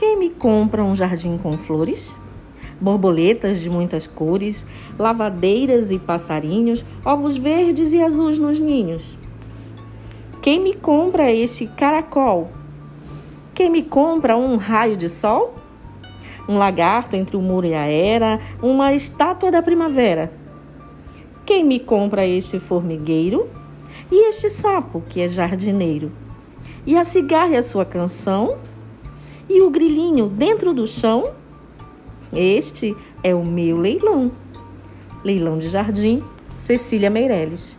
Quem me compra um jardim com flores? Borboletas de muitas cores, lavadeiras e passarinhos, ovos verdes e azuis nos ninhos. Quem me compra este caracol? Quem me compra um raio de sol? Um lagarto entre o muro e a era, uma estátua da primavera. Quem me compra este formigueiro? E este sapo que é jardineiro? E a cigarra e a sua canção? E o grilinho dentro do chão? Este é o meu leilão. Leilão de Jardim, Cecília Meirelles.